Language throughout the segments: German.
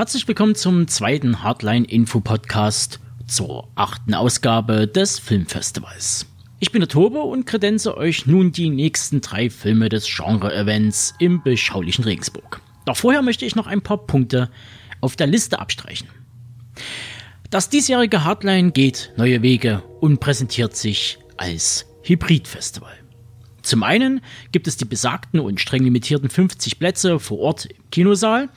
Herzlich willkommen zum zweiten Hardline Info Podcast zur achten Ausgabe des Filmfestivals. Ich bin der Tobe und kredenze euch nun die nächsten drei Filme des Genre-Events im beschaulichen Regensburg. Doch vorher möchte ich noch ein paar Punkte auf der Liste abstreichen. Das diesjährige Hardline geht neue Wege und präsentiert sich als Hybrid-Festival. Zum einen gibt es die besagten und streng limitierten 50 Plätze vor Ort im Kinosaal.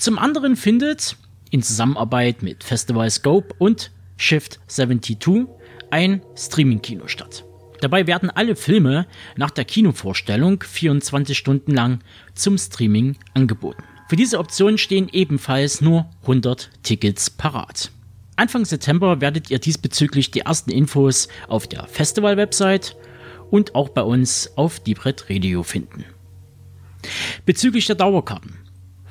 Zum anderen findet in Zusammenarbeit mit Festival Scope und Shift 72 ein Streaming-Kino statt. Dabei werden alle Filme nach der Kinovorstellung 24 Stunden lang zum Streaming angeboten. Für diese Option stehen ebenfalls nur 100 Tickets parat. Anfang September werdet ihr diesbezüglich die ersten Infos auf der Festival-Website und auch bei uns auf Deepred Radio finden. Bezüglich der Dauerkarten.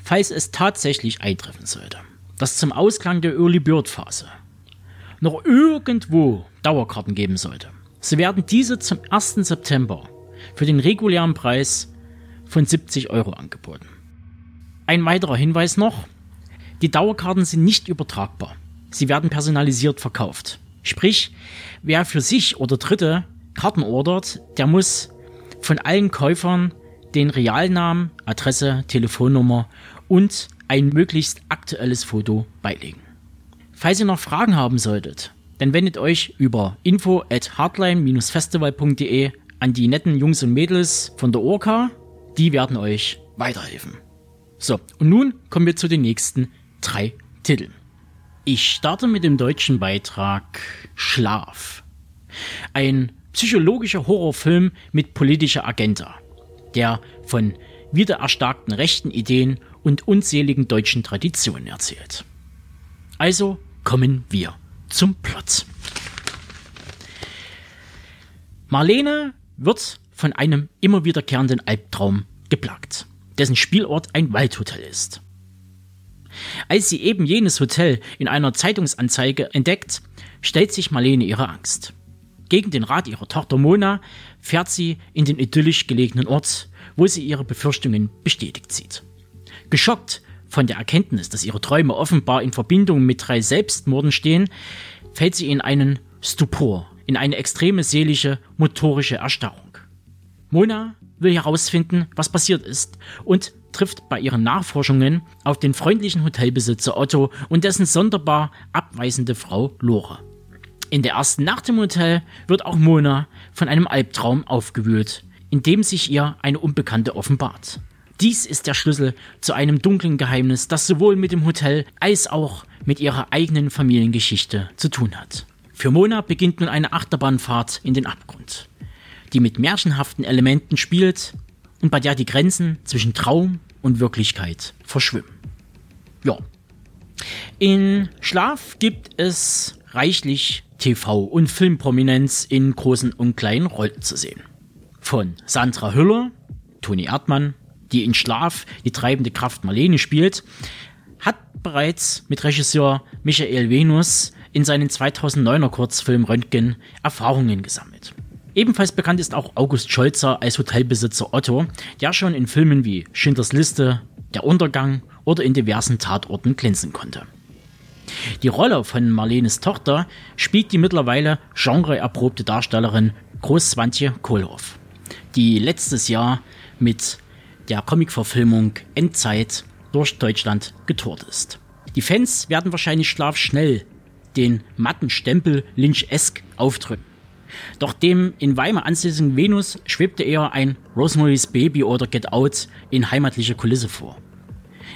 Falls es tatsächlich eintreffen sollte, dass zum Ausklang der Early Bird Phase noch irgendwo Dauerkarten geben sollte, so werden diese zum 1. September für den regulären Preis von 70 Euro angeboten. Ein weiterer Hinweis noch, die Dauerkarten sind nicht übertragbar. Sie werden personalisiert verkauft. Sprich, wer für sich oder Dritte Karten ordert, der muss von allen Käufern den Realnamen, Adresse, Telefonnummer und ein möglichst aktuelles Foto beilegen. Falls ihr noch Fragen haben solltet, dann wendet euch über info at hardline-festival.de an die netten Jungs und Mädels von der Orca. Die werden euch weiterhelfen. So, und nun kommen wir zu den nächsten drei Titeln. Ich starte mit dem deutschen Beitrag Schlaf. Ein psychologischer Horrorfilm mit politischer Agenda, der von wiedererstarkten rechten Ideen und unzähligen deutschen Traditionen erzählt. Also kommen wir zum Plot. Marlene wird von einem immer wiederkehrenden Albtraum geplagt, dessen Spielort ein Waldhotel ist. Als sie eben jenes Hotel in einer Zeitungsanzeige entdeckt, stellt sich Marlene ihre Angst. Gegen den Rat ihrer Tochter Mona fährt sie in den idyllisch gelegenen Ort, wo sie ihre Befürchtungen bestätigt sieht. Geschockt von der Erkenntnis, dass ihre Träume offenbar in Verbindung mit drei Selbstmorden stehen, fällt sie in einen Stupor, in eine extreme seelische, motorische Erstarrung. Mona will herausfinden, was passiert ist und trifft bei ihren Nachforschungen auf den freundlichen Hotelbesitzer Otto und dessen sonderbar abweisende Frau Lore. In der ersten Nacht im Hotel wird auch Mona von einem Albtraum aufgewühlt, in dem sich ihr eine Unbekannte offenbart. Dies ist der Schlüssel zu einem dunklen Geheimnis, das sowohl mit dem Hotel als auch mit ihrer eigenen Familiengeschichte zu tun hat. Für Mona beginnt nun eine Achterbahnfahrt in den Abgrund, die mit märchenhaften Elementen spielt und bei der die Grenzen zwischen Traum und Wirklichkeit verschwimmen. Ja. In Schlaf gibt es reichlich TV- und Filmprominenz in großen und kleinen Rollen zu sehen. Von Sandra Hüller, Toni Erdmann, die in Schlaf die treibende Kraft Marlene spielt, hat bereits mit Regisseur Michael Venus in seinen 2009er Kurzfilm Röntgen Erfahrungen gesammelt. Ebenfalls bekannt ist auch August Scholzer als Hotelbesitzer Otto, der schon in Filmen wie Schindlers Liste, Der Untergang oder in diversen Tatorten glänzen konnte. Die Rolle von Marlenes Tochter spielt die mittlerweile genreerprobte Darstellerin Großswantje Kohlhoff, die letztes Jahr mit der Comicverfilmung Endzeit durch Deutschland getourt ist. Die Fans werden wahrscheinlich schlafschnell den matten Stempel Lynch-esque aufdrücken. Doch dem in Weimar ansässigen Venus schwebte eher ein Rosemary's Baby oder Get Out in heimatlicher Kulisse vor.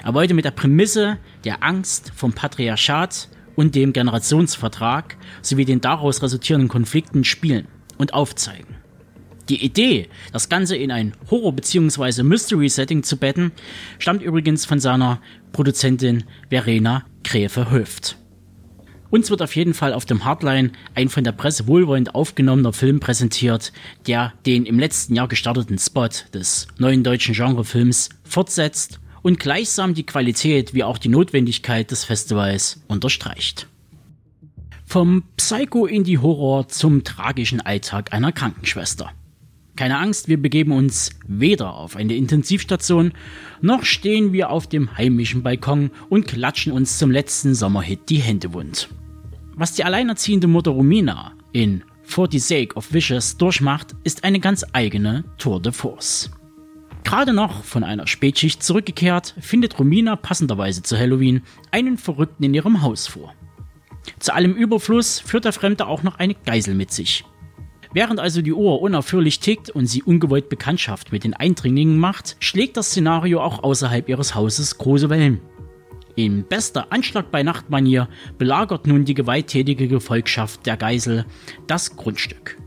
Er wollte mit der Prämisse der Angst vom Patriarchat und dem Generationsvertrag sowie den daraus resultierenden Konflikten spielen und aufzeigen. Die Idee, das Ganze in ein Horror- bzw. Mystery-Setting zu betten, stammt übrigens von seiner Produzentin Verena Gräfe-Höft. Uns wird auf jeden Fall auf dem Hardline ein von der Presse wohlwollend aufgenommener Film präsentiert, der den im letzten Jahr gestarteten Spot des neuen deutschen Genrefilms fortsetzt und gleichsam die Qualität wie auch die Notwendigkeit des Festivals unterstreicht. Vom Psycho-Indie-Horror zum tragischen Alltag einer Krankenschwester. Keine Angst, wir begeben uns weder auf eine Intensivstation, noch stehen wir auf dem heimischen Balkon und klatschen uns zum letzten Sommerhit die Hände wund. Was die alleinerziehende Mutter Romina in For the Sake of Wishes durchmacht, ist eine ganz eigene Tour de Force. Gerade noch von einer Spätschicht zurückgekehrt, findet Romina passenderweise zu Halloween einen Verrückten in ihrem Haus vor. Zu allem Überfluss führt der Fremde auch noch eine Geisel mit sich. Während also die Uhr unaufhörlich tickt und sie ungewollt Bekanntschaft mit den Eindringlingen macht, schlägt das Szenario auch außerhalb ihres Hauses große Wellen. In bester Anschlag bei Nachtmanier belagert nun die gewalttätige Gefolgschaft der Geisel das Grundstück.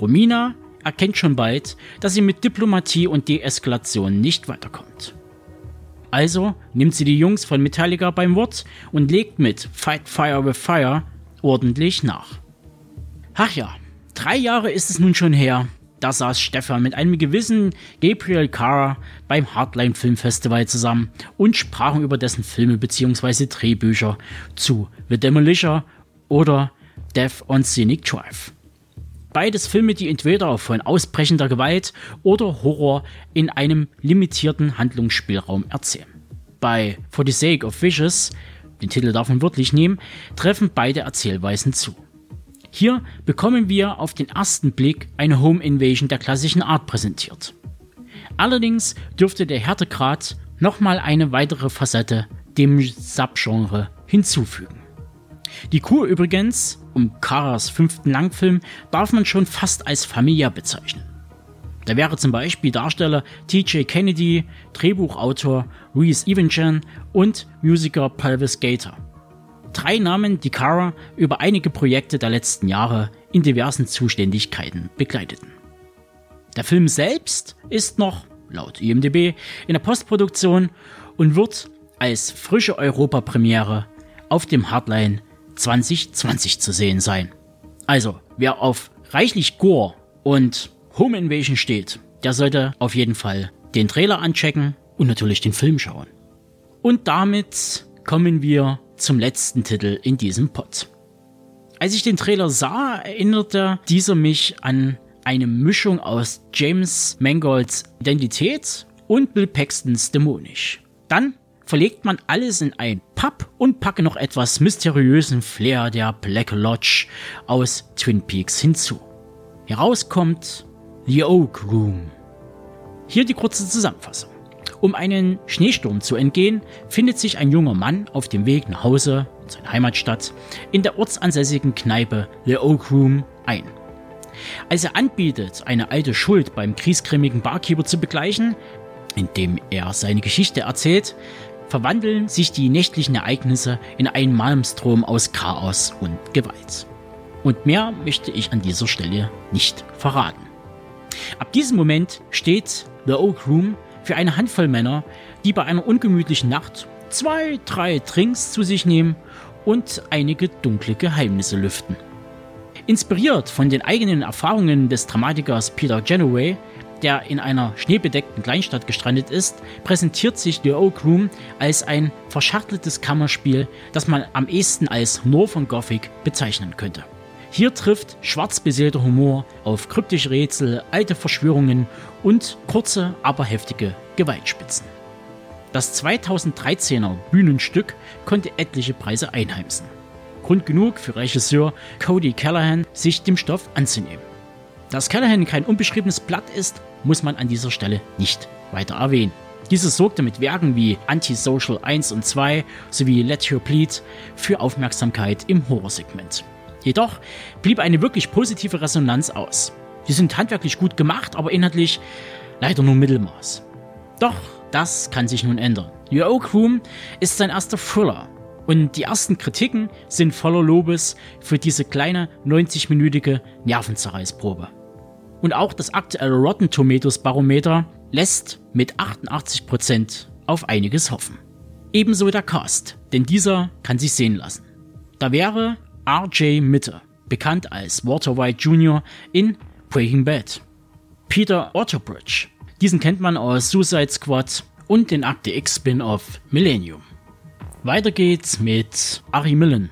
Romina erkennt schon bald, dass sie mit Diplomatie und Deeskalation nicht weiterkommt. Also nimmt sie die Jungs von Metallica beim Wort und legt mit Fight Fire with Fire ordentlich nach. Ach ja, Drei Jahre ist es nun schon her, da saß Stefan mit einem gewissen Gabriel Carr beim Hardline Filmfestival zusammen und sprachen über dessen Filme bzw. Drehbücher zu The Demolisher oder Death on Scenic Drive. Beides Filme, die entweder von ausbrechender Gewalt oder Horror in einem limitierten Handlungsspielraum erzählen. Bei For the Sake of Wishes, den Titel darf man wörtlich nehmen, treffen beide Erzählweisen zu. Hier bekommen wir auf den ersten Blick eine Home Invasion der klassischen Art präsentiert. Allerdings dürfte der Härtegrad nochmal eine weitere Facette dem Subgenre hinzufügen. Die Kur übrigens, um Karas fünften Langfilm, darf man schon fast als familiär bezeichnen. Da wäre zum Beispiel Darsteller TJ Kennedy, Drehbuchautor Reese Evenchen und Musiker Pelvis Gator drei Namen, die Kara über einige Projekte der letzten Jahre in diversen Zuständigkeiten begleiteten. Der Film selbst ist noch, laut IMDb, in der Postproduktion und wird als frische Europapremiere auf dem Hardline 2020 zu sehen sein. Also, wer auf reichlich Gore und Home Invasion steht, der sollte auf jeden Fall den Trailer anchecken und natürlich den Film schauen. Und damit kommen wir zum letzten Titel in diesem Pod. Als ich den Trailer sah, erinnerte dieser mich an eine Mischung aus James Mangolds Identität und Bill Paxtons Dämonisch. Dann verlegt man alles in ein Pub und packe noch etwas mysteriösen Flair der Black Lodge aus Twin Peaks hinzu. Herauskommt The Oak Room. Hier die kurze Zusammenfassung. Um einen Schneesturm zu entgehen, findet sich ein junger Mann auf dem Weg nach Hause, in seine Heimatstadt, in der ortsansässigen Kneipe The Oak Room ein. Als er anbietet, eine alte Schuld beim kriesgrämigen Barkeeper zu begleichen, indem er seine Geschichte erzählt, verwandeln sich die nächtlichen Ereignisse in einen Malmstrom aus Chaos und Gewalt. Und mehr möchte ich an dieser Stelle nicht verraten. Ab diesem Moment steht The Oak Room für eine Handvoll Männer, die bei einer ungemütlichen Nacht zwei, drei Drinks zu sich nehmen und einige dunkle Geheimnisse lüften. Inspiriert von den eigenen Erfahrungen des Dramatikers Peter Genoway, der in einer schneebedeckten Kleinstadt gestrandet ist, präsentiert sich The Oak Room als ein verschachteltes Kammerspiel, das man am ehesten als Northern Gothic bezeichnen könnte. Hier trifft schwarz beseelter Humor auf kryptische Rätsel, alte Verschwörungen und kurze, aber heftige Gewaltspitzen. Das 2013er Bühnenstück konnte etliche Preise einheimsen. Grund genug für Regisseur Cody Callahan, sich dem Stoff anzunehmen. Dass Callahan kein unbeschriebenes Blatt ist, muss man an dieser Stelle nicht weiter erwähnen. Dieses sorgte mit Werken wie Antisocial 1 und 2 sowie Let Your Bleed für Aufmerksamkeit im Horrorsegment. Jedoch blieb eine wirklich positive Resonanz aus. Die sind handwerklich gut gemacht, aber inhaltlich leider nur Mittelmaß. Doch das kann sich nun ändern. The Oak Room ist sein erster Thriller und die ersten Kritiken sind voller Lobes für diese kleine 90-minütige Nervenzerreißprobe. Und auch das aktuelle Rotten Tomatoes Barometer lässt mit 88% auf einiges hoffen. Ebenso der Cast, denn dieser kann sich sehen lassen. Da wäre R.J. Mitte, bekannt als Walter White Jr. in Breaking Bad. Peter Otterbridge, diesen kennt man aus Suicide Squad und den Akte X Spin-off Millennium. Weiter geht's mit Ari Millen.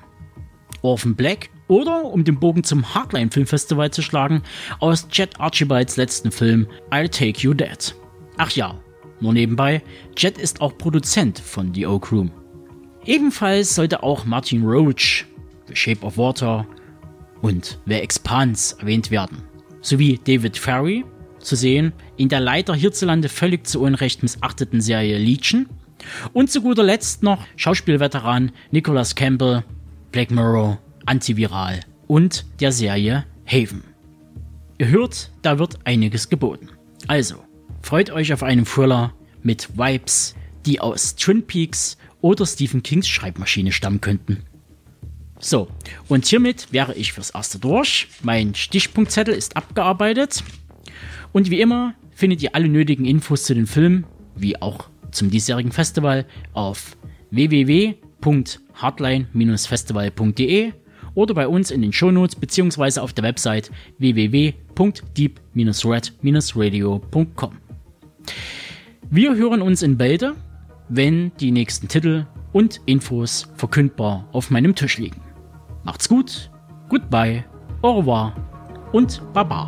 Orphan Black Oder, um den Bogen zum Hardline Filmfestival zu schlagen, aus Jet Archibalds letzten Film I'll Take You Dead. Ach ja, nur nebenbei, Jet ist auch Produzent von The Oak Room. Ebenfalls sollte auch Martin Roach, The Shape of Water und The Expanse erwähnt werden, sowie David Ferry, zu sehen in der leider hierzulande völlig zu Unrecht missachteten Serie Legion und zu guter Letzt noch Schauspielveteran Nicholas Campbell, Black Mirror Antiviral und der Serie Haven. Ihr hört, da wird einiges geboten. Also, freut euch auf einen Thriller mit Vibes, die aus Twin Peaks oder Stephen Kings Schreibmaschine stammen könnten. So, und hiermit wäre ich fürs erste durch. Mein Stichpunktzettel ist abgearbeitet. Und wie immer findet ihr alle nötigen Infos zu den Filmen, wie auch zum diesjährigen Festival, auf www.hardline-festival.de oder bei uns in den Shownotes beziehungsweise auf der Website www.deep-red-radio.com. Wir hören uns in Bälde, wenn die nächsten Titel und Infos verkündbar auf meinem Tisch liegen. Macht's gut, goodbye, au revoir und baba.